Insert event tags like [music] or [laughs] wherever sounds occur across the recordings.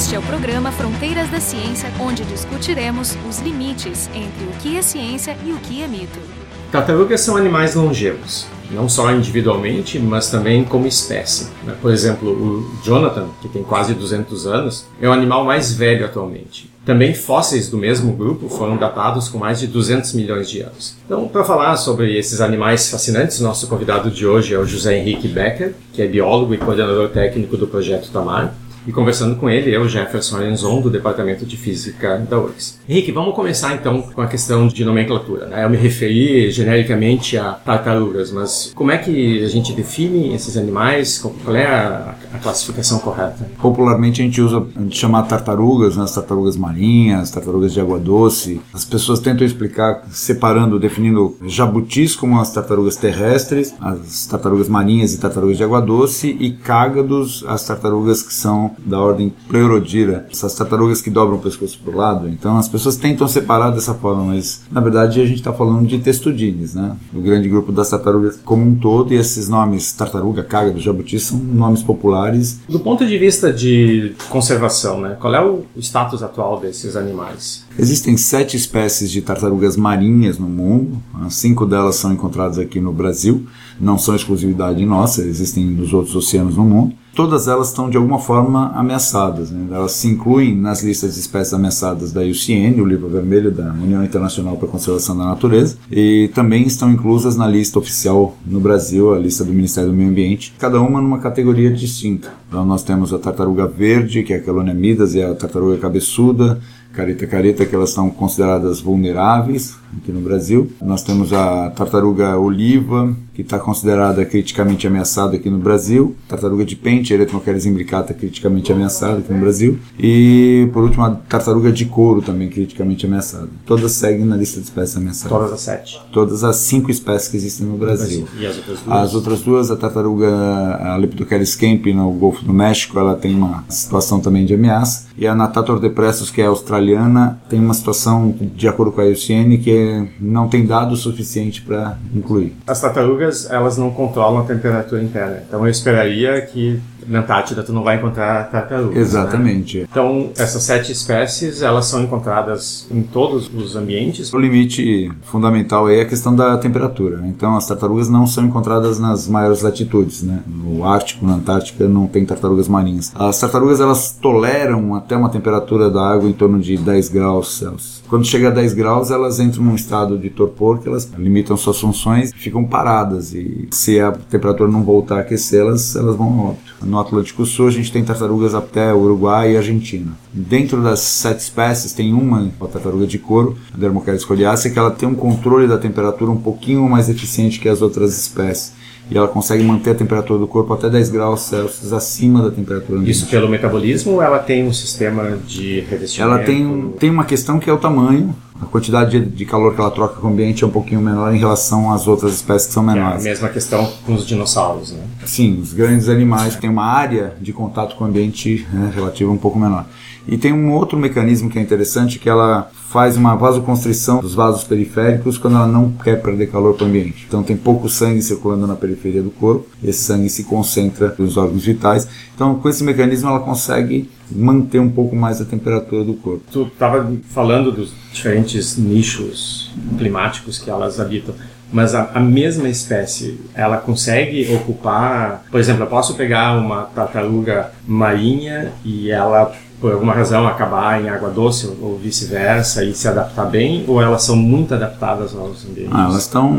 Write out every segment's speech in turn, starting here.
Este é o programa Fronteiras da Ciência, onde discutiremos os limites entre o que é ciência e o que é mito. Tartarugas são animais longevos, não só individualmente, mas também como espécie. né? Por exemplo, o Jonathan, que tem quase 200 anos, é o animal mais velho atualmente. Também fósseis do mesmo grupo foram datados com mais de 200 milhões de anos. Então, para falar sobre esses animais fascinantes, nosso convidado de hoje é o José Henrique Becker, que é biólogo e coordenador técnico do projeto Tamar. E conversando com ele, eu, Jefferson Arenzon, do Departamento de Física da URGS. Henrique, vamos começar então com a questão de nomenclatura. Né? Eu me referi genericamente a tartarugas, mas como é que a gente define esses animais? Qual é a, a classificação correta? Popularmente a gente usa, a gente chama tartarugas, né? as tartarugas marinhas, tartarugas de água doce. As pessoas tentam explicar separando, definindo jabutis como as tartarugas terrestres, as tartarugas marinhas e tartarugas de água doce e cágados, as tartarugas que são da ordem Pleurodira, essas tartarugas que dobram o pescoço para o lado. Então as pessoas tentam separar dessa forma, mas na verdade a gente está falando de testudines, né? O grande grupo das tartarugas como um todo e esses nomes tartaruga, cágado, jabuti são nomes populares. Do ponto de vista de conservação, né? qual é o status atual desses animais? Existem sete espécies de tartarugas marinhas no mundo, cinco delas são encontradas aqui no Brasil, não são exclusividade nossa, existem nos outros oceanos no mundo. Todas elas estão de alguma forma ameaçadas. Né? Elas se incluem nas listas de espécies ameaçadas da IUCN, o livro vermelho da União Internacional para a Conservação da Natureza, e também estão inclusas na lista oficial no Brasil, a lista do Ministério do Meio Ambiente, cada uma numa categoria distinta. Então nós temos a tartaruga verde, que é a Calonemidas, e a tartaruga cabeçuda, careta careta, que elas são consideradas vulneráveis aqui no Brasil. Nós temos a tartaruga oliva, que está considerada criticamente ameaçada aqui no Brasil. Tartaruga de pente, Eretmocheres imbricata, criticamente ameaçada aqui no Brasil. E, por último, a tartaruga de couro, também criticamente ameaçada. Todas seguem na lista de espécies ameaçadas. Todas as sete. Todas as cinco espécies que existem no Brasil. E as outras duas? As outras duas, a tartaruga a kempi, no Golfo do México, ela tem uma situação também de ameaça. E a Natator depressus, que é australiana, tem uma situação, de acordo com a IUCN, que não tem dado suficiente para incluir. As tartarugas, elas não controlam a temperatura interna. Então eu esperaria que na Antártida tu não vai encontrar tartarugas. Exatamente. Né? Então essas sete espécies, elas são encontradas em todos os ambientes. O limite fundamental é a questão da temperatura. né? Então as tartarugas não são encontradas nas maiores latitudes, né? No Ártico, na Antártica não tem tartarugas marinhas. As tartarugas elas toleram até uma temperatura da água em torno de 10 graus Celsius. Quando chega a 10 graus, elas entram num estado de torpor que elas limitam suas funções ficam paradas. E se a temperatura não voltar a aquecê-las, elas vão ao. No Atlântico Sul, a gente tem tartarugas até Uruguai e Argentina. Dentro das sete espécies, tem uma, a tartaruga de couro, a Dermocheres coriacea, que ela tem um controle da temperatura um pouquinho mais eficiente que as outras espécies. E ela consegue manter a temperatura do corpo até 10 graus Celsius acima da temperatura ambiente. Isso pelo metabolismo ou ela tem um sistema de revestimento? Ela tem, tem uma questão que é o tamanho. A quantidade de, de calor que ela troca com o ambiente é um pouquinho menor em relação às outras espécies que são É a menores. mesma questão com os dinossauros, né? Sim, os grandes animais têm uma área de contato com o ambiente né, relativa um pouco menor. E tem um outro mecanismo que é interessante, que ela faz uma vasoconstrição dos vasos periféricos quando ela não quer perder calor para o ambiente. Então tem pouco sangue circulando na periferia do corpo, esse sangue se concentra nos órgãos vitais. Então com esse mecanismo ela consegue manter um pouco mais a temperatura do corpo. Tu estava falando dos diferentes nichos climáticos que elas habitam, mas a, a mesma espécie, ela consegue ocupar, por exemplo, eu posso pegar uma tartaruga marinha e ela por alguma razão acabar em água doce ou vice-versa e se adaptar bem, ou elas são muito adaptadas aos ambientes? Ah, elas estão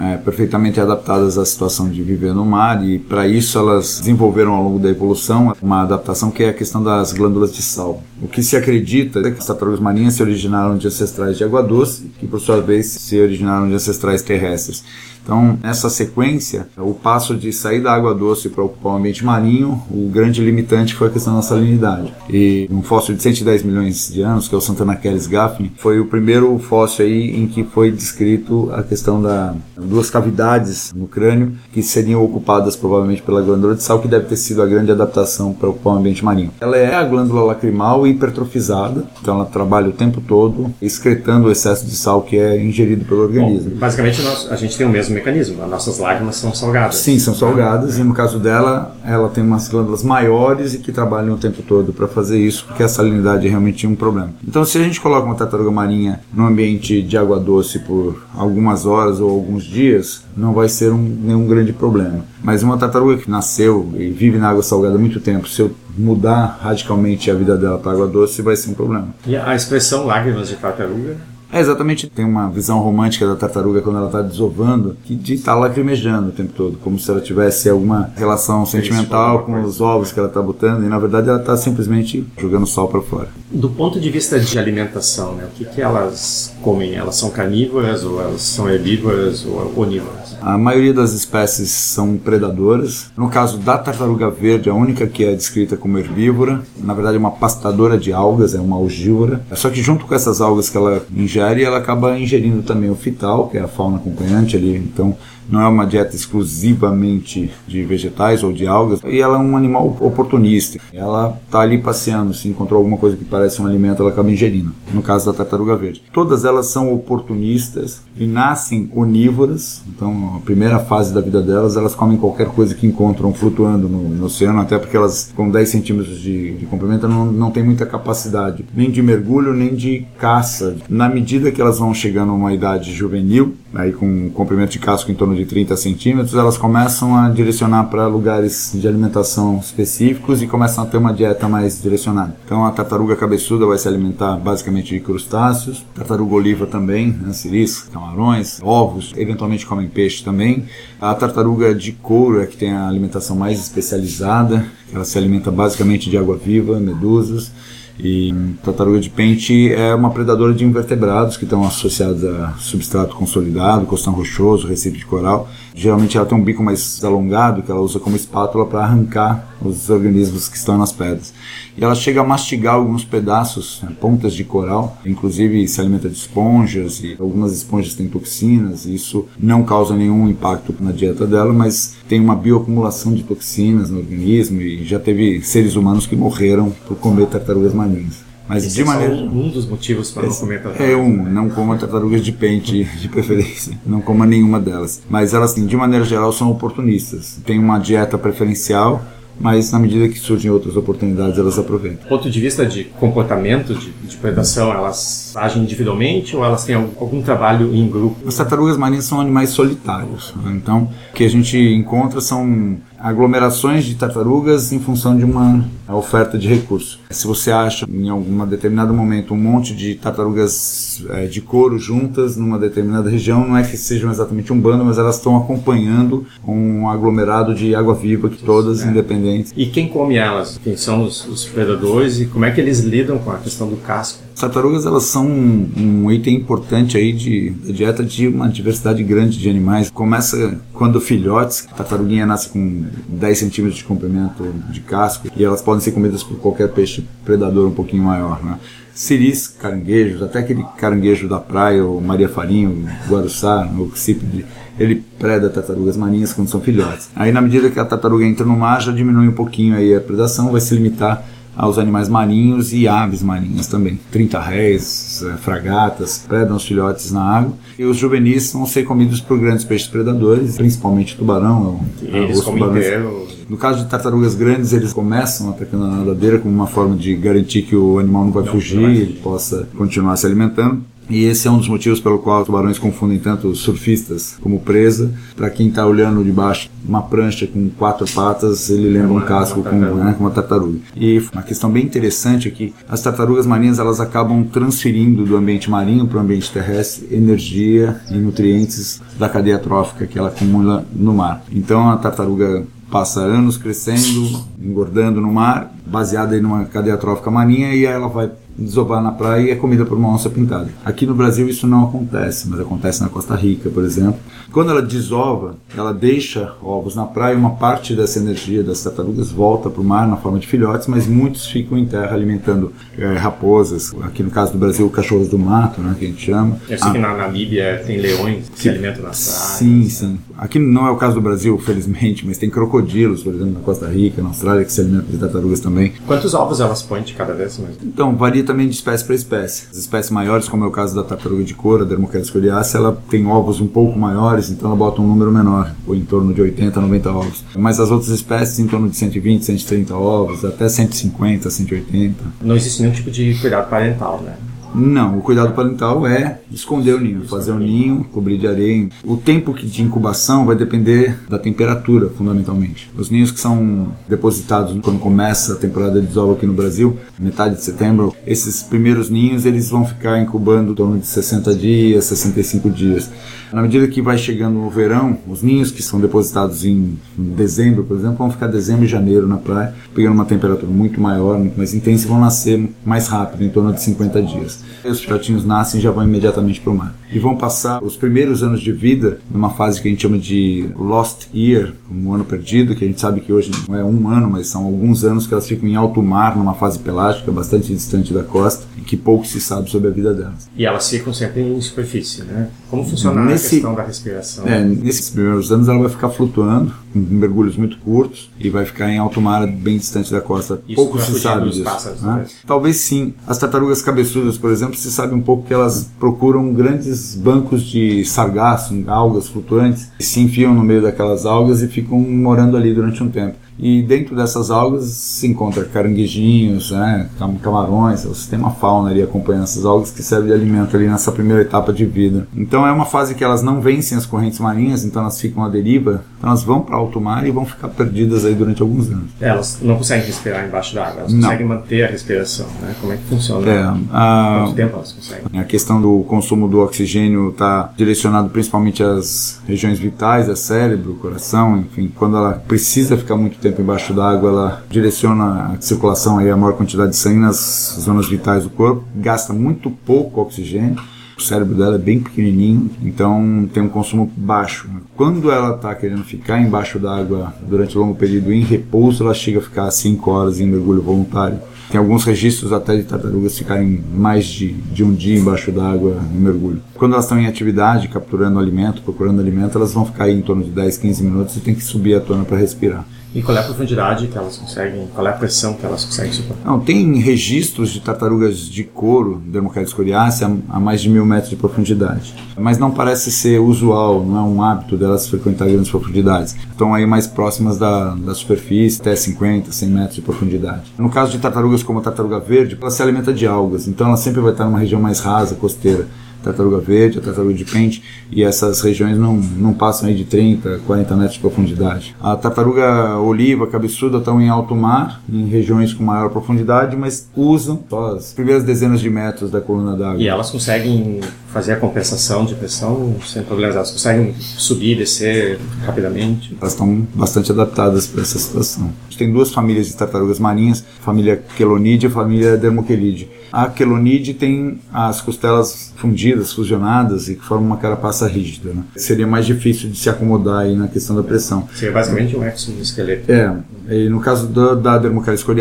é, perfeitamente adaptadas à situação de viver no mar e para isso elas desenvolveram ao longo da evolução uma adaptação que é a questão das glândulas de sal. O que se acredita é que as tartarugas marinhas se originaram de ancestrais de água doce, que por sua vez se originaram de ancestrais terrestres. Então, nessa sequência, o passo de sair da água doce para ocupar o ambiente marinho, o grande limitante foi a questão da salinidade. E um fóssil de 110 milhões de anos, que é o Santana Keres Gaffney, foi o primeiro fóssil aí em que foi descrito a questão da duas cavidades no crânio que seriam ocupadas provavelmente pela glândula de sal, que deve ter sido a grande adaptação para ocupar o ambiente marinho. Ela é a glândula lacrimal hipertrofizada, então ela trabalha o tempo todo excretando o excesso de sal que é ingerido pelo organismo. Bom, basicamente nós, a gente tem o mesmo mecanismo. As nossas lágrimas são salgadas. Sim, são salgadas, e no caso dela, ela tem umas glândulas maiores e que trabalham o tempo todo para fazer isso, porque a salinidade é realmente um problema. Então, se a gente coloca uma tartaruga marinha num ambiente de água doce por algumas horas ou alguns dias, não vai ser um, nenhum grande problema. Mas uma tartaruga que nasceu e vive na água salgada há muito tempo, se eu mudar radicalmente a vida dela para água doce, vai ser um problema. E a expressão lágrimas de tartaruga é exatamente, tem uma visão romântica da tartaruga quando ela está desovando, que de estar tá lacrimejando o tempo todo, como se ela tivesse alguma relação sentimental com os ovos que ela está botando, e na verdade ela está simplesmente jogando sol para fora. Do ponto de vista de alimentação, né, o que, que elas comem? Elas são carnívoras ou elas são herbívoras ou onívoras? A maioria das espécies são predadoras. No caso da tartaruga verde, a única que é descrita como herbívora, na verdade é uma pastadora de algas, é uma algívora. Só que junto com essas algas que ela ingere, ela acaba ingerindo também o fital, que é a fauna acompanhante ali. Então não é uma dieta exclusivamente de vegetais ou de algas, e ela é um animal oportunista. Ela está ali passeando, se encontrou alguma coisa que parece um alimento, ela acaba ingerindo. No caso da tartaruga verde. Todas elas são oportunistas e nascem onívoras, então a primeira fase da vida delas, elas comem qualquer coisa que encontram flutuando no, no oceano, até porque elas, com 10 centímetros de, de comprimento, não, não têm muita capacidade nem de mergulho, nem de caça. Na medida que elas vão chegando a uma idade juvenil, aí com um comprimento de casco em torno de 30 centímetros, elas começam a direcionar para lugares de alimentação específicos e começam a ter uma dieta mais direcionada. Então a tartaruga cabeçuda vai se alimentar basicamente de crustáceos, tartaruga oliva também, né, ciris, camarões, ovos, eventualmente comem peixe também. A tartaruga de couro é que tem a alimentação mais especializada, ela se alimenta basicamente de água viva, medusas. E tartaruga de pente é uma predadora de invertebrados que estão associados a substrato consolidado, costão rochoso, recife de coral. Geralmente ela tem um bico mais alongado que ela usa como espátula para arrancar os organismos que estão nas pedras. E ela chega a mastigar alguns pedaços, né, pontas de coral, inclusive se alimenta de esponjas e algumas esponjas têm toxinas. E isso não causa nenhum impacto na dieta dela, mas tem uma bioacumulação de toxinas no organismo e já teve seres humanos que morreram por comer tartarugas marinhas. Mas Esse de é maneira. um dos motivos para não comer tartarugas. É um, não coma tartarugas de pente, [laughs] de preferência. Não coma nenhuma delas. Mas elas, assim, de maneira geral, são oportunistas. Tem uma dieta preferencial mas na medida que surgem outras oportunidades, elas aproveitam. Do ponto de vista de comportamento de, de predação, elas agem individualmente ou elas têm algum, algum, trabalho em grupo? As tartarugas marinhas são animais solitários, né? então o que a gente encontra são aglomerações de tartarugas em função de uma oferta de recursos. Se você acha em algum determinado momento um monte de tartarugas é, de couro juntas numa determinada região, não é que sejam exatamente um bando, mas elas estão acompanhando um aglomerado de água viva que todas é. independentes. E quem come elas? Quem são os, os predadores e como é que eles lidam com a questão do casco? As tartarugas elas são um, um item importante aí de, de dieta de uma diversidade grande de animais. Começa quando filhotes, a tartaruguinha nasce com 10 centímetros de comprimento de casco e elas podem ser comidas por qualquer peixe predador um pouquinho maior, né? Ciris, caranguejos, até aquele caranguejo da praia, o Maria Farinho, o Guaruçá, o Cípide, ele preda tartarugas marinhas quando são filhotes. Aí na medida que a tartaruga entra no mar, já diminui um pouquinho aí a predação, vai se limitar aos animais marinhos e aves marinhas também. 30 réis, é, fragatas, predam os filhotes na água. E os juvenis vão ser comidos por grandes peixes predadores, principalmente tubarão. Eles comem inteiro. No caso de tartarugas grandes, eles começam atacando a nadadeira como uma forma de garantir que o animal não vai não, fugir, e ele possa continuar se alimentando. E esse é um dos motivos pelo qual os tubarões confundem tanto surfistas como presa. Para quem está olhando de baixo uma prancha com quatro patas, ele lembra um casco com, né, uma tartaruga. E uma questão bem interessante é que as tartarugas marinhas elas acabam transferindo do ambiente marinho para o ambiente terrestre energia e nutrientes da cadeia trófica que ela acumula no mar. Então a tartaruga passa anos crescendo, engordando no mar, baseada em uma cadeia trófica marinha e ela vai desovar na praia e é comida por uma onça pintada. Aqui no Brasil isso não acontece, mas acontece na Costa Rica, por exemplo. Quando ela desova, ela deixa ovos na praia, uma parte dessa energia das tartarugas volta para o mar na forma de filhotes, mas muitos ficam em terra alimentando é, raposas, aqui no caso do Brasil, cachorros do mato, né, que a gente chama. Eu sei ah, que na Namíbia tem leões que, que se alimentam na praia. Sim, sim. Aqui não é o caso do Brasil, felizmente, mas tem crocodilos, por exemplo, na Costa Rica, na Austrália, que se alimentam de tartarugas também. Quantos ovos elas põem de cada vez mais? Então, varia também de espécie para espécie. As espécies maiores, como é o caso da tartaruga de couro, a Dermocheirus coriacea, ela tem ovos um pouco maiores, então ela bota um número menor, ou em torno de 80, 90 ovos. Mas as outras espécies em torno de 120, 130 ovos, até 150, 180. Não existe nenhum tipo de cuidado parental, né? Não, o cuidado parental é esconder o ninho, fazer o ninho, cobrir de areia. O tempo de incubação vai depender da temperatura, fundamentalmente. Os ninhos que são depositados quando começa a temporada de desova aqui no Brasil, metade de setembro, esses primeiros ninhos eles vão ficar incubando em torno de 60 dias, 65 dias. Na medida que vai chegando o verão, os ninhos que são depositados em dezembro, por exemplo, vão ficar dezembro e janeiro na praia, pegando uma temperatura muito maior, muito mais intensa e vão nascer mais rápido, em torno de 50 dias. Os filhotinhos nascem e já vão imediatamente para o mar. E vão passar os primeiros anos de vida numa fase que a gente chama de lost year, um ano perdido, que a gente sabe que hoje não é um ano, mas são alguns anos que elas ficam em alto mar, numa fase pelágica, bastante distante da costa, e que pouco se sabe sobre a vida delas. E elas ficam sempre em superfície, né? Como funciona Nesse, a questão da respiração? É, nesses primeiros anos ela vai ficar flutuando, com mergulhos muito curtos, e vai ficar em alto mar, bem distante da costa. Isso pouco se sabe disso. Pássaros, né? Talvez sim. As tartarugas cabeçudas, por exemplo, se sabe um pouco que elas procuram grandes bancos de sargaço, algas flutuantes, se enfiam no meio daquelas algas e ficam morando ali durante um tempo. E dentro dessas algas se encontra caranguejinhos, né, camarões, você tem uma fauna ali acompanhando essas algas que serve de alimento ali nessa primeira etapa de vida. Então é uma fase que elas não vencem as correntes marinhas, então elas ficam à deriva, então elas vão para alto mar e vão ficar perdidas aí durante alguns anos. É, elas não conseguem respirar embaixo d'água, elas não. conseguem manter a respiração, né? Como é que funciona? É, a... Quanto tempo elas conseguem? A questão do consumo do oxigênio está direcionado principalmente às regiões vitais, ao cérebro, coração, enfim, quando ela precisa ficar muito tempo embaixo d'água, ela direciona a circulação aí a maior quantidade de sangue nas zonas vitais do corpo, gasta muito pouco oxigênio. O cérebro dela é bem pequenininho, então tem um consumo baixo. Quando ela está querendo ficar embaixo d'água durante um longo período em repouso, ela chega a ficar 5 horas em mergulho voluntário. Tem alguns registros até de tartarugas ficarem mais de, de um dia embaixo d'água em mergulho. Quando elas estão em atividade, capturando alimento, procurando alimento, elas vão ficar em torno de 10, 15 minutos e tem que subir a tona para respirar. E qual é a profundidade que elas conseguem, qual é a pressão que elas conseguem suportar? Não, tem registros de tartarugas de couro, Dermocheirus coriacea, a mais de mil metros de profundidade. Mas não parece ser usual, não é um hábito delas frequentar grandes profundidades. Estão aí mais próximas da, da superfície, até 50, 100 metros de profundidade. No caso de tartarugas como a tartaruga verde, ela se alimenta de algas, então ela sempre vai estar numa região mais rasa, costeira tartaruga verde, a tartaruga de pente, e essas regiões não, não passam aí de 30, 40 metros de profundidade. A tartaruga oliva, cabeçuda, estão em alto mar, em regiões com maior profundidade, mas usam só as primeiras dezenas de metros da coluna d'água. E elas conseguem fazer a compensação de pressão sem problemas, elas conseguem subir e descer rapidamente? Elas estão bastante adaptadas para essa situação. A gente tem duas famílias de tartarugas marinhas, família Quelonidia e família Dermoquelide. A Quelonide tem as costelas fundidas, fusionadas e que formam uma carapaça rígida. Né? Seria mais difícil de se acomodar aí na questão da pressão. Seria basicamente um exoesqueleto. É. E no caso da, da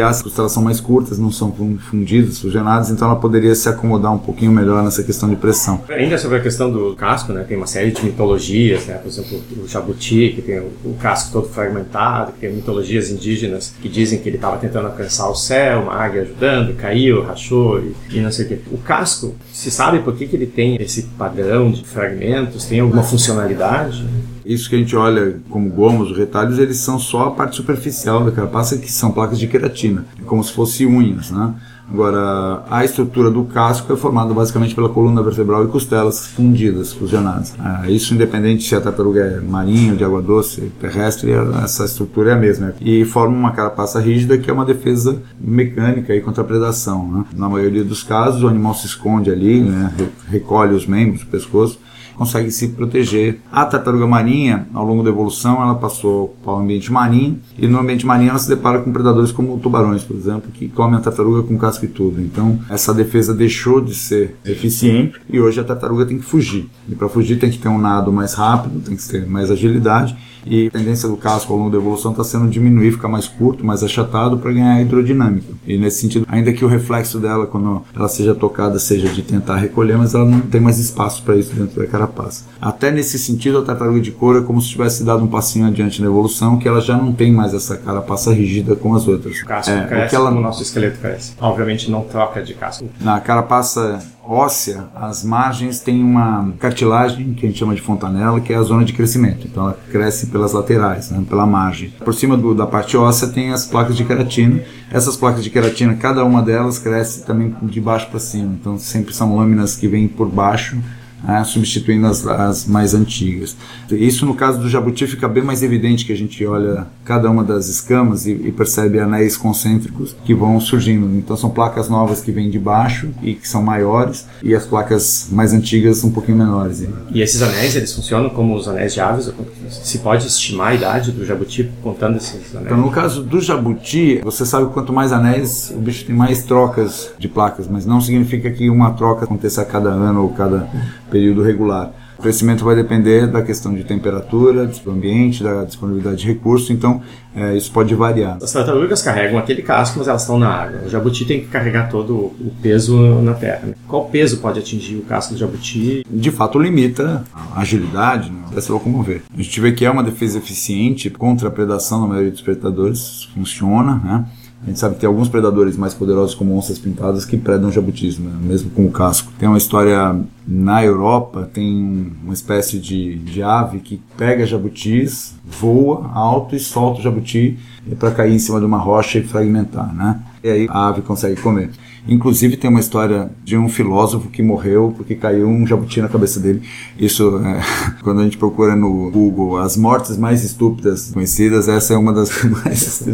as costelas são mais curtas, não são fundidas, fusionadas, então ela poderia se acomodar um pouquinho melhor nessa questão de pressão. Ainda sobre a questão do casco, né, tem uma série de mitologias, né, por exemplo, o jabuti, que tem o casco todo fragmentado, que tem mitologias indígenas que dizem que ele estava tentando alcançar o céu, uma águia ajudando, caiu, rachou e, e não sei o quê. O casco, se sabe por que, que ele tem esse padrão de fragmentos? Tem alguma funcionalidade? Isso que a gente olha como gomos, retalhos, eles são só a parte superficial da carapaça, que são placas de queratina, como se fossem unhas, né? Agora, a estrutura do casco é formada basicamente pela coluna vertebral e costelas fundidas, fusionadas. Ah, isso independente se a tartaruga é marinha, de água doce, terrestre, essa estrutura é a mesma. E forma uma carapaça rígida que é uma defesa mecânica aí contra a predação. Né? Na maioria dos casos, o animal se esconde ali, né? recolhe os membros do pescoço consegue se proteger. A tartaruga marinha, ao longo da evolução, ela passou para o ambiente marinho e no ambiente marinho ela se depara com predadores como tubarões, por exemplo, que comem a tartaruga com casca e tudo. Então, essa defesa deixou de ser eficiente e hoje a tartaruga tem que fugir. E para fugir tem que ter um nado mais rápido, tem que ter mais agilidade e a tendência do casco ao longo da evolução está sendo diminuir, ficar mais curto, mais achatado para ganhar hidrodinâmica. E nesse sentido, ainda que o reflexo dela, quando ela seja tocada, seja de tentar recolher, mas ela não tem mais espaço para isso dentro da carapaça. Até nesse sentido, a tartaruga de couro é como se tivesse dado um passinho adiante na evolução, que ela já não tem mais essa carapaça rígida como as outras. O casco é, cresce o que ela... como o nosso esqueleto cresce. Obviamente não troca de casco. Na carapaça óssea, as margens têm uma cartilagem que a gente chama de fontanela, que é a zona de crescimento. Então ela cresce pelas laterais, né, pela margem. Por cima do, da parte óssea tem as placas de queratina. Essas placas de queratina, cada uma delas cresce também de baixo para cima. Então sempre são lâminas que vêm por baixo né, substituindo as, as, mais antigas. Isso no caso do jabuti fica bem mais evidente que a gente olha cada uma das escamas e, e, percebe anéis concêntricos que vão surgindo. Então são placas novas que vêm de baixo e que são maiores e as placas mais antigas um pouquinho menores. E esses anéis eles funcionam como os anéis de aves? Se pode estimar a idade do jabuti contando esses anéis? Então no caso do jabuti, você sabe que quanto mais anéis o bicho tem mais trocas de placas, mas não significa que uma troca aconteça a cada ano ou cada período regular. O crescimento vai depender da questão de temperatura, do ambiente, da disponibilidade de recursos, então é, isso pode variar. As tartarugas carregam aquele casco, mas elas estão na água. O jabuti tem que carregar todo o peso na terra. Né? Qual peso pode atingir o casco do jabuti? De fato, limita a agilidade né, para se locomover. A gente vê que é uma defesa eficiente contra a predação na maioria dos predadores, funciona, né? A gente sabe que tem alguns predadores mais poderosos, como onças pintadas, que predam jabutis, né? mesmo com o casco. Tem uma história na Europa, tem uma espécie de, de ave que pega jabutis, voa alto e solta o jabuti para cair em cima de uma rocha e fragmentar, né? E aí a ave consegue comer. Inclusive tem uma história de um filósofo que morreu porque caiu um jabuti na cabeça dele. Isso, é, [laughs] quando a gente procura no Google as mortes mais estúpidas conhecidas, essa é uma das [laughs] mais.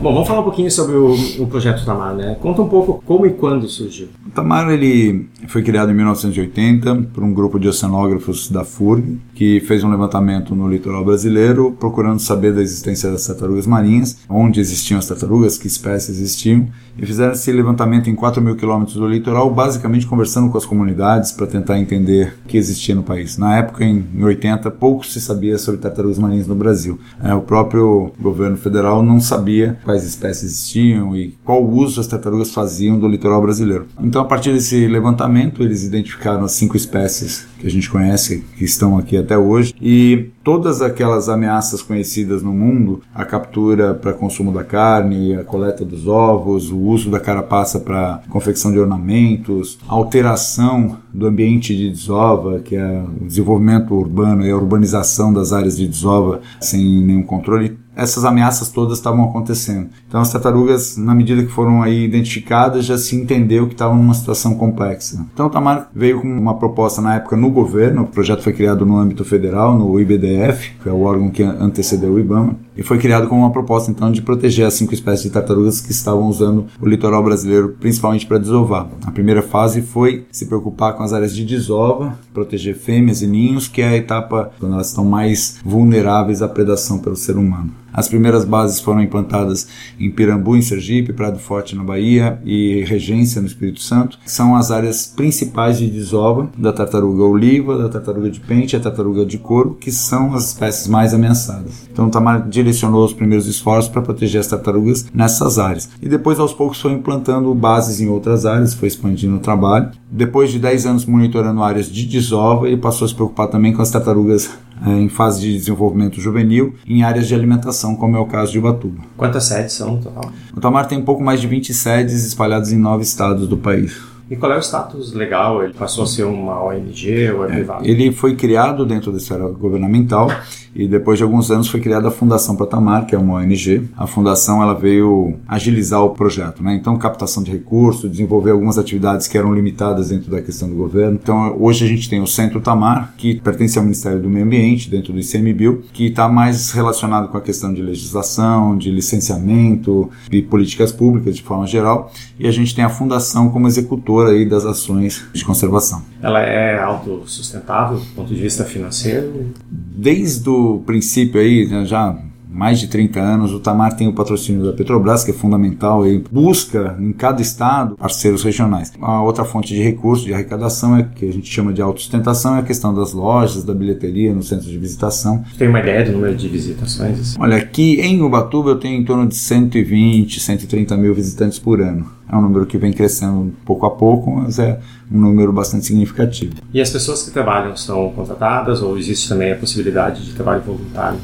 Bom, vamos falar um pouquinho sobre o, o projeto Tamar, né? Conta um pouco como e quando surgiu. O Tamar ele foi criado em 1980 por um grupo de oceanógrafos da FURG que fez um levantamento no litoral brasileiro procurando saber da existência das tartarugas marinhas, onde existiam as tartarugas, que espécies existiam, e fizeram esse levantamento em 4 mil quilômetros do litoral, basicamente conversando com as comunidades para tentar entender o que existia no país. Na época, em 80, pouco se sabia sobre tartarugas marinhas no Brasil. É, o próprio governo federal não sabia quais espécies existiam e qual uso as tartarugas faziam do litoral brasileiro. Então, a partir desse levantamento, eles identificaram as cinco espécies que a gente conhece, que estão aqui até hoje, e todas aquelas ameaças conhecidas no mundo, a captura para consumo da carne, a coleta dos ovos, o uso da carapaça para confecção de ornamentos, alteração do ambiente de desova, que é o desenvolvimento urbano e a urbanização das áreas de desova sem nenhum controle, essas ameaças todas estavam acontecendo. Então as tartarugas, na medida que foram aí identificadas, já se entendeu que estavam numa situação complexa. Então o Tamar veio com uma proposta na época no governo, o projeto foi criado no âmbito federal, no IBDF, que é o órgão que antecedeu o IBAMA, e foi criado com uma proposta então de proteger as cinco espécies de tartarugas que estavam usando o litoral brasileiro principalmente para desovar. A primeira fase foi se preocupar com as áreas de desova, proteger fêmeas e ninhos, que é a etapa quando elas estão mais vulneráveis à predação pelo ser humano. As primeiras bases foram implantadas em Pirambu, em Sergipe, Prado Forte, na Bahia e Regência, no Espírito Santo. São as áreas principais de desova da tartaruga oliva, da tartaruga de pente e a tartaruga de couro, que são as espécies mais ameaçadas. Então, o Tamar direcionou os primeiros esforços para proteger as tartarugas nessas áreas. E depois, aos poucos, foi implantando bases em outras áreas, foi expandindo o trabalho. Depois de 10 anos monitorando áreas de desova, ele passou a se preocupar também com as tartarugas é, em fase de desenvolvimento juvenil em áreas de alimentação, como é o caso de Ubatuba. Quantas sedes são no total? O Tamar tem um pouco mais de 20 sedes espalhadas em nove estados do país. E qual é o status legal? Ele passou a ser uma ONG ou é, é privado? Ele foi criado dentro da esfera governamental e depois de alguns anos foi criada a Fundação Protamar, que é uma ONG. A fundação ela veio agilizar o projeto, né? Então captação de recursos, desenvolver algumas atividades que eram limitadas dentro da questão do governo. Então hoje a gente tem o Centro Tamar, que pertence ao Ministério do Meio Ambiente, dentro do ICMBio, que está mais relacionado com a questão de legislação, de licenciamento e políticas públicas de forma geral. E a gente tem a fundação como executora aí das ações de conservação. Ela é autossustentável do ponto de vista financeiro? Desde o princípio aí, né, já mais de 30 anos. O Tamar tem o patrocínio da Petrobras, que é fundamental e busca em cada estado parceiros regionais. A outra fonte de recurso, de arrecadação, é que a gente chama de autossustentação, é a questão das lojas, da bilheteria no centro de visitação. Tem uma ideia do número de visitações? Assim? Olha, aqui em Ubatuba eu tenho em torno de 120, 130 mil visitantes por ano. É um número que vem crescendo pouco a pouco, mas é um número bastante significativo. E as pessoas que trabalham são contratadas ou existe também a possibilidade de trabalho voluntário?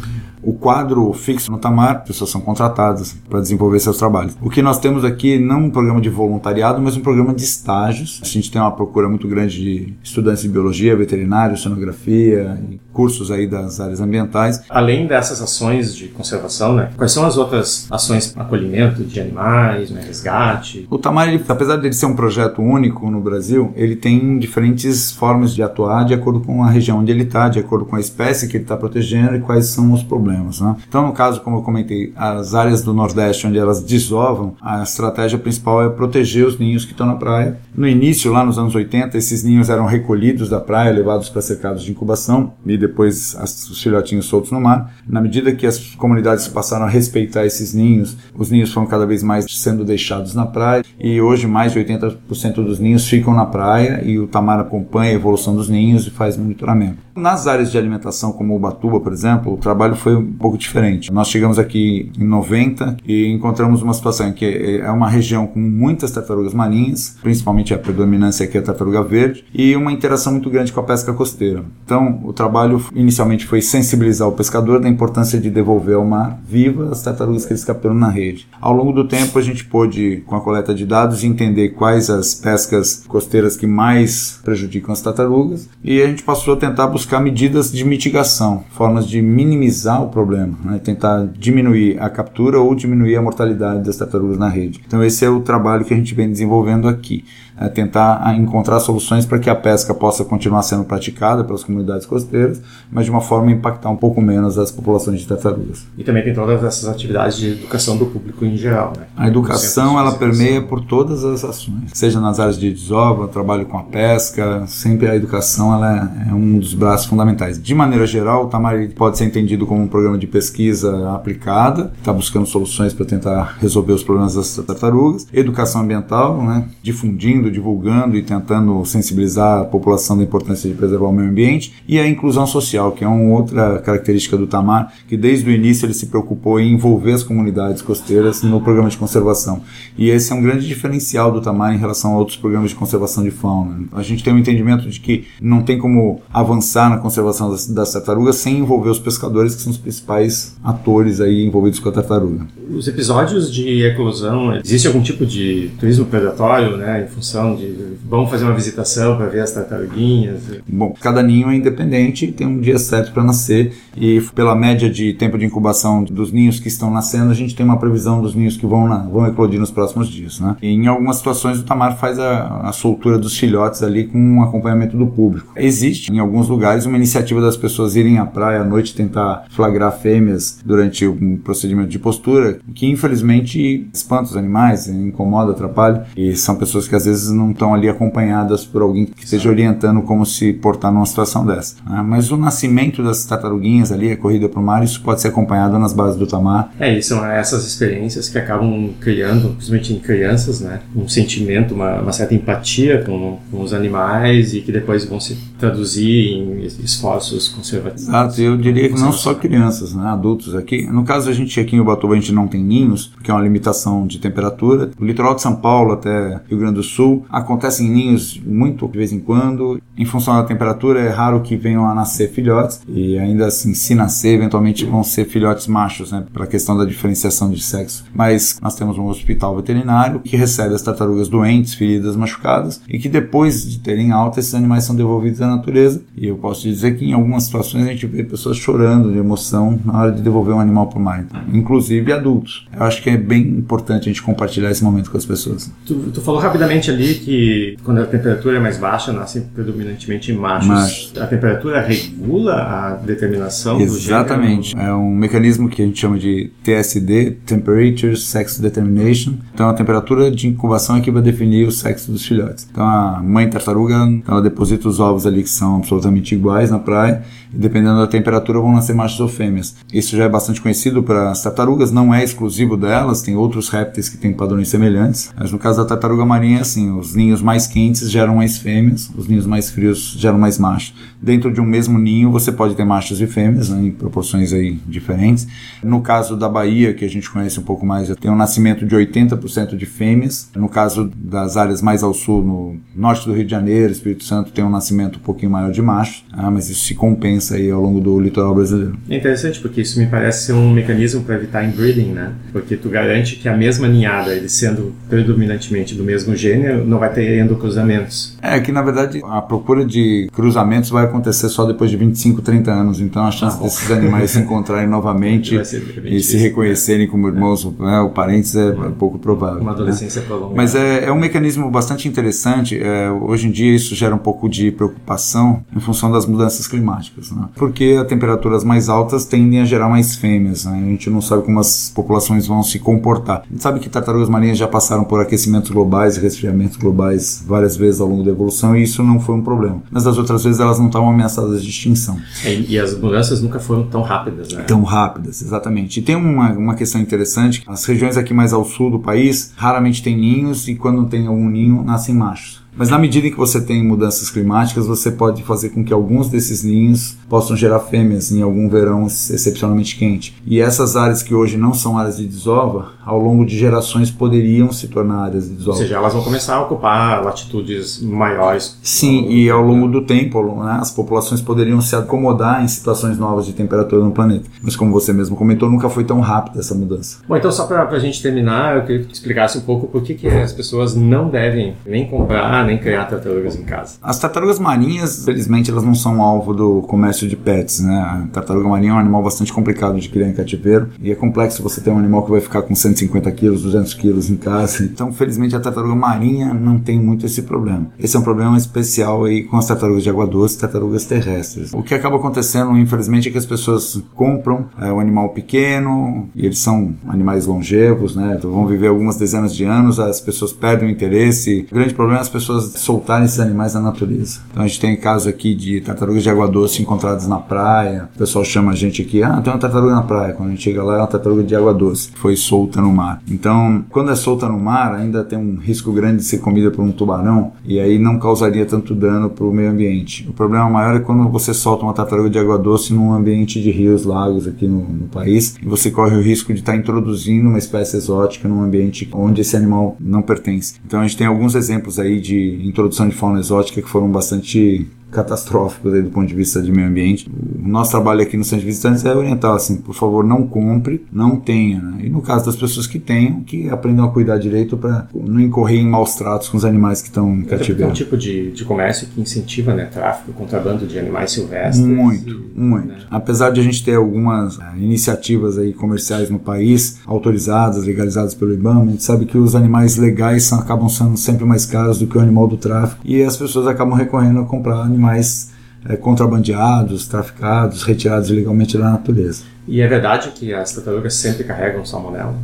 O quadro fixo no Tamar, pessoas são contratadas para desenvolver seus trabalhos. O que nós temos aqui não um programa de voluntariado, mas um programa de estágios. A gente tem uma procura muito grande de estudantes de biologia, veterinário, sonografia e cursos aí das áreas ambientais. Além dessas ações de conservação, né, quais são as outras ações acolhimento de animais, né, resgate? O Tamar, ele, apesar de ele ser um projeto único no Brasil, ele tem diferentes formas de atuar de acordo com a região onde ele está, de acordo com a espécie que ele está protegendo e quais são os problemas problemas. Né? Então, no caso, como eu comentei, as áreas do Nordeste onde elas desovam, a estratégia principal é proteger os ninhos que estão na praia. No início, lá nos anos 80, esses ninhos eram recolhidos da praia, levados para cercados de incubação e depois os filhotinhos soltos no mar. Na medida que as comunidades passaram a respeitar esses ninhos, os ninhos foram cada vez mais sendo deixados na praia e hoje mais de 80% dos ninhos ficam na praia e o Tamar acompanha a evolução dos ninhos e faz monitoramento. Nas áreas de alimentação, como o Batuba, por exemplo, o trabalho foi um pouco diferente. Nós chegamos aqui em 90 e encontramos uma situação que é uma região com muitas tartarugas marinhas, principalmente a predominância aqui é a tartaruga verde, e uma interação muito grande com a pesca costeira. Então, o trabalho inicialmente foi sensibilizar o pescador da importância de devolver ao mar viva as tartarugas que eles capturam na rede. Ao longo do tempo, a gente pôde, com a coleta de dados, entender quais as pescas costeiras que mais prejudicam as tartarugas, e a gente passou a tentar buscar medidas de mitigação, formas de minimizar o problema, né? tentar diminuir a captura ou diminuir a mortalidade das tartarugas na rede. Então esse é o trabalho que a gente vem desenvolvendo aqui é tentar encontrar soluções para que a pesca possa continuar sendo praticada pelas comunidades costeiras, mas de uma forma a impactar um pouco menos as populações de tartarugas. E também tem todas essas atividades de educação do público em geral. Né? A educação ela permeia por todas as ações, seja nas áreas de desova, trabalho com a pesca, sempre a educação ela é, é um dos braços fundamentais. De maneira geral, o Tamari pode ser entendido como um programa de pesquisa aplicada, está buscando soluções para tentar resolver os problemas das tartarugas, educação ambiental, né, difundindo divulgando e tentando sensibilizar a população da importância de preservar o meio ambiente, e a inclusão social, que é uma outra característica do Tamar, que desde o início ele se preocupou em envolver as comunidades costeiras no programa de conservação. E esse é um grande diferencial do Tamar em relação a outros programas de conservação de fauna. A gente tem um entendimento de que não tem como avançar na conservação das, das tartarugas sem envolver os pescadores, que são os principais atores aí envolvidos com a tartaruga. Os episódios de eclosão, existe algum tipo de turismo predatório, né, em função de vamos fazer uma visitação para ver as tartaruguinhas? Bom, cada ninho é independente, tem um dia certo para nascer e pela média de tempo de incubação dos ninhos que estão nascendo, a gente tem uma previsão dos ninhos que vão, na, vão eclodir nos próximos dias. Né? E em algumas situações o Tamar faz a, a soltura dos filhotes ali com um acompanhamento do público. Existe em alguns lugares uma iniciativa das pessoas irem à praia à noite tentar flagrar fêmeas durante um procedimento de postura, que infelizmente espanta os animais, incomoda, atrapalha, e são pessoas que às vezes vezes não estão ali acompanhadas por alguém que esteja orientando como se portar numa situação dessa. Né? Mas o nascimento das tartaruguinhas ali, a corrida para o mar, isso pode ser acompanhado nas bases do Tamar. É, e são essas experiências que acabam criando, principalmente em crianças, né, um sentimento, uma, uma certa empatia com, com, os animais e que depois vão se traduzir em esforços conservativos. Exato, eu diria que não só crianças, né, adultos aqui. No caso, a gente aqui em Ubatuba, a gente não tem ninhos, porque é uma limitação de temperatura. O litoral de São Paulo até Rio Grande do Sul acontecem ninhos muito de vez em quando. Em função da temperatura, é raro que venham a nascer filhotes, e ainda assim, se nascer, eventualmente vão ser filhotes machos, né, para a questão da diferenciação de sexo. Mas nós temos um hospital veterinário que recebe as tartarugas doentes, feridas, machucadas, e que depois de terem alta, esses animais são devolvidos à natureza. E eu posso dizer que em algumas situações a gente vê pessoas chorando de emoção na hora de devolver um animal para o mar, inclusive adultos. Eu acho que é bem importante a gente compartilhar esse momento com as pessoas. Tu, tu falou rapidamente ali que quando a temperatura é mais baixa, nascem predominantemente machos. A temperatura regula a determinação Exatamente. do gênero? É um mecanismo que a gente chama de TSD, Temperature Sex Determination. Então a temperatura de incubação é que vai definir o sexo dos filhotes. Então a mãe tartaruga, ela deposita os ovos ali que são absolutamente iguais na praia dependendo da temperatura vão nascer machos ou fêmeas. Isso já é bastante conhecido para as tartarugas, não é exclusivo delas, tem outros répteis que têm padrões semelhantes, mas no caso da tartaruga marinha é assim, os ninhos mais quentes geram mais fêmeas, os ninhos mais frios geram mais machos. Dentro de um mesmo ninho você pode ter machos e fêmeas, né, em proporções aí diferentes. No caso da Bahia, que a gente conhece um pouco mais, tem um nascimento de 80% de fêmeas. No caso das áreas mais ao sul, no norte do Rio de Janeiro, Espírito Santo, tem um nascimento um pouquinho maior de machos, ah, mas isso se compensa aí ao longo do litoral brasileiro. É interessante porque isso me parece ser um mecanismo para evitar inbreeding, né? Porque tu garante que a mesma ninhada, ele sendo predominantemente do mesmo gênero, não vai ter endocruzamentos. É que na verdade a procura de cruzamentos vai acontecer só depois de 25, 30 anos, então a chance ah, desses animais se encontrarem [laughs] novamente e se reconhecerem como irmãos né, ou parentes é pouco provável. Uma adolescência né? prolongada. Mas é, é, um mecanismo bastante interessante. É, hoje em dia isso gera um pouco de preocupação em função das mudanças climáticas, né? porque as temperaturas mais altas tendem a gerar mais fêmeas. Né? A gente não sabe como as populações vão se comportar. A gente sabe que tartarugas marinhas já passaram por aquecimentos globais e resfriamentos globais várias vezes ao longo da evolução e isso não foi um problema. Mas das outras vezes elas não estavam ameaçadas de extinção. E, e as mudanças nunca foram tão rápidas, né? Tão rápidas, exatamente. E tem uma, uma questão interessante: as regiões aqui mais ao sul do país raramente têm ninhos e quando tem algum ninho nascem machos. Mas na medida em que você tem mudanças climáticas, você pode fazer com que alguns desses ninhos possam gerar fêmeas em algum verão excepcionalmente quente. E essas áreas que hoje não são áreas de desova, ao longo de gerações poderiam se tornar áreas de desova. Ou seja, elas vão começar a ocupar latitudes maiores. Sim, e ao longo do tempo, né, as populações poderiam se acomodar em situações novas de temperatura no planeta. Mas como você mesmo comentou, nunca foi tão rápida essa mudança. Bom, então só para a gente terminar, eu queria que tu explicasse um pouco por que, que as pessoas não devem nem comprar nem criar tartarugas em casa. As tartarugas marinhas, felizmente, elas não são alvo do comércio de pets, né? A tartaruga marinha é um animal bastante complicado de criar em cativeiro e é complexo você ter um animal que vai ficar com 150 quilos, 200 quilos em casa. Então, felizmente, a tartaruga marinha não tem muito esse problema. Esse é um problema especial aí com as tartarugas de água doce, tartarugas terrestres. O que acaba acontecendo, infelizmente, é que as pessoas compram é, um animal pequeno e eles são animais longevos, né? Então, vão viver algumas dezenas de anos, as pessoas perdem o interesse. O grande problema é as pessoas soltarem esses animais na natureza. Então a gente tem casos aqui de tartarugas de água doce encontradas na praia. O pessoal chama a gente aqui, ah, tem uma tartaruga na praia. Quando a gente chega lá é uma tartaruga de água doce, foi solta no mar. Então, quando é solta no mar, ainda tem um risco grande de ser comida por um tubarão e aí não causaria tanto dano para o meio ambiente. O problema maior é quando você solta uma tartaruga de água doce num ambiente de rios, lagos aqui no, no país e você corre o risco de estar tá introduzindo uma espécie exótica num ambiente onde esse animal não pertence. Então a gente tem alguns exemplos aí de introdução de fauna exótica que foram bastante catastróficos aí do ponto de vista de meio ambiente. O nosso trabalho aqui no Centro de Visitantes é orientar assim, por favor, não compre, não tenha. Né? E no caso das pessoas que tenham, que aprendam a cuidar direito para não incorrer em maus tratos com os animais que estão em cativeiro. É um tipo de, de comércio que incentiva né, tráfico, contrabando de animais silvestres. Muito, e, muito. Né? Apesar de a gente ter algumas é, iniciativas aí comerciais no país, autorizadas, legalizadas pelo IBAMA, a gente sabe que os animais legais são, acabam sendo sempre mais caros do que o animal do tráfico e as pessoas acabam recorrendo a comprar animais é, contrabandeados, traficados, retirados ilegalmente da natureza. E é verdade que as tartarugas sempre carregam salmonela?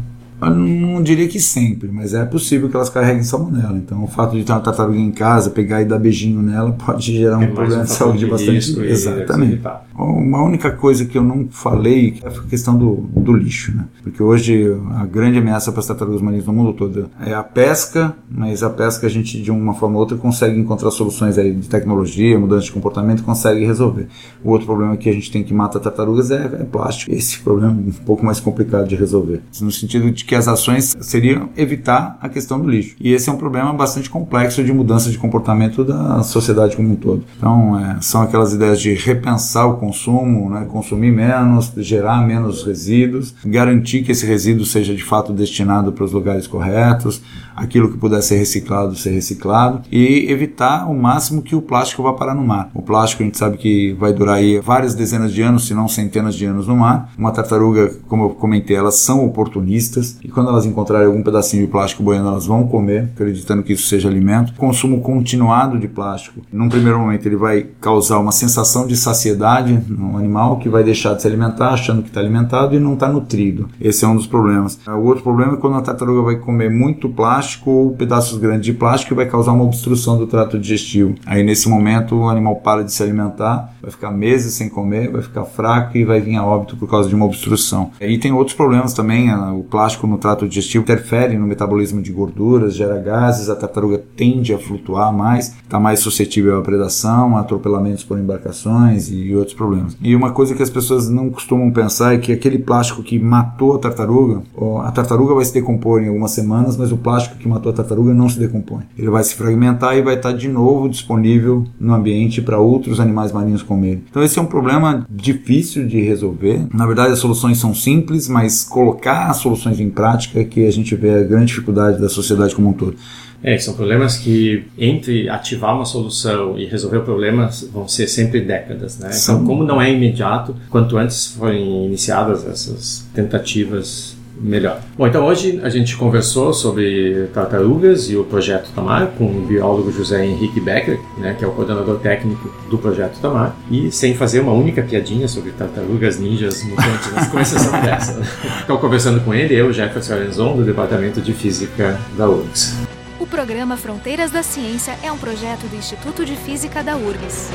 Eu não diria que sempre, mas é possível que elas carreguem salmonela. Então, o fato de ter uma tartaruga em casa, pegar e dar beijinho nela, pode gerar um é problema um de saúde de bastante. Exatamente. Uma única coisa que eu não falei é a questão do, do lixo, né? Porque hoje a grande ameaça para as tartarugas marinhas no mundo todo é a pesca, mas a pesca a gente de uma forma ou outra consegue encontrar soluções aí de tecnologia, mudança de comportamento, consegue resolver. O outro problema que a gente tem que matar tartarugas é, é plástico. Esse problema é um pouco mais complicado de resolver. No sentido de que as ações seriam evitar a questão do lixo. E esse é um problema bastante complexo de mudança de comportamento da sociedade como um todo. Então, é, são aquelas ideias de repensar o consumo, né, consumir menos, gerar menos resíduos, garantir que esse resíduo seja de fato destinado para os lugares corretos, aquilo que puder ser reciclado, ser reciclado, e evitar o máximo que o plástico vá parar no mar. O plástico a gente sabe que vai durar aí várias dezenas de anos, se não centenas de anos no mar. Uma tartaruga, como eu comentei, elas são oportunistas, e quando elas encontrarem algum pedacinho de plástico boiando, elas vão comer, acreditando que isso seja alimento. Consumo continuado de plástico, num primeiro momento, ele vai causar uma sensação de saciedade no animal que vai deixar de se alimentar achando que está alimentado e não está nutrido. Esse é um dos problemas. O outro problema é quando a tartaruga vai comer muito plástico ou pedaços grandes de plástico e vai causar uma obstrução do trato digestivo. Aí nesse momento o animal para de se alimentar, vai ficar meses sem comer, vai ficar fraco e vai vir a óbito por causa de uma obstrução. E tem outros problemas também, o plástico no trato digestivo interfere no metabolismo de gorduras, gera gases, a tartaruga tende a flutuar mais, está mais suscetível à predação, a atropelamentos por embarcações e outros problemas. E uma coisa que as pessoas não costumam pensar é que aquele plástico que matou a tartaruga, a tartaruga vai se decompor em algumas semanas, mas o plástico que matou a tartaruga não se decompõe. Ele vai se fragmentar e vai estar de novo disponível no ambiente para outros animais marinhos comerem. Então esse é um problema difícil de resolver. Na verdade as soluções são simples, mas colocar as soluções em prática é que a gente vê a grande dificuldade da sociedade como um todo. É, são problemas que entre ativar uma solução e resolver o problema vão ser sempre décadas, né? Então, como não é imediato, quanto antes forem iniciadas essas tentativas melhor. Bom, então hoje a gente conversou sobre tartarugas e o projeto Tamar com o biólogo José Henrique Becker, né, que é o coordenador técnico do projeto Tamar, e sem fazer uma única piadinha sobre tartarugas ninjas mutantes, com exceção dessa. Então, conversando com ele, eu, Jefferson Arenzon, do Departamento de Física da URGS. O programa Fronteiras da Ciência é um projeto do Instituto de Física da URGS.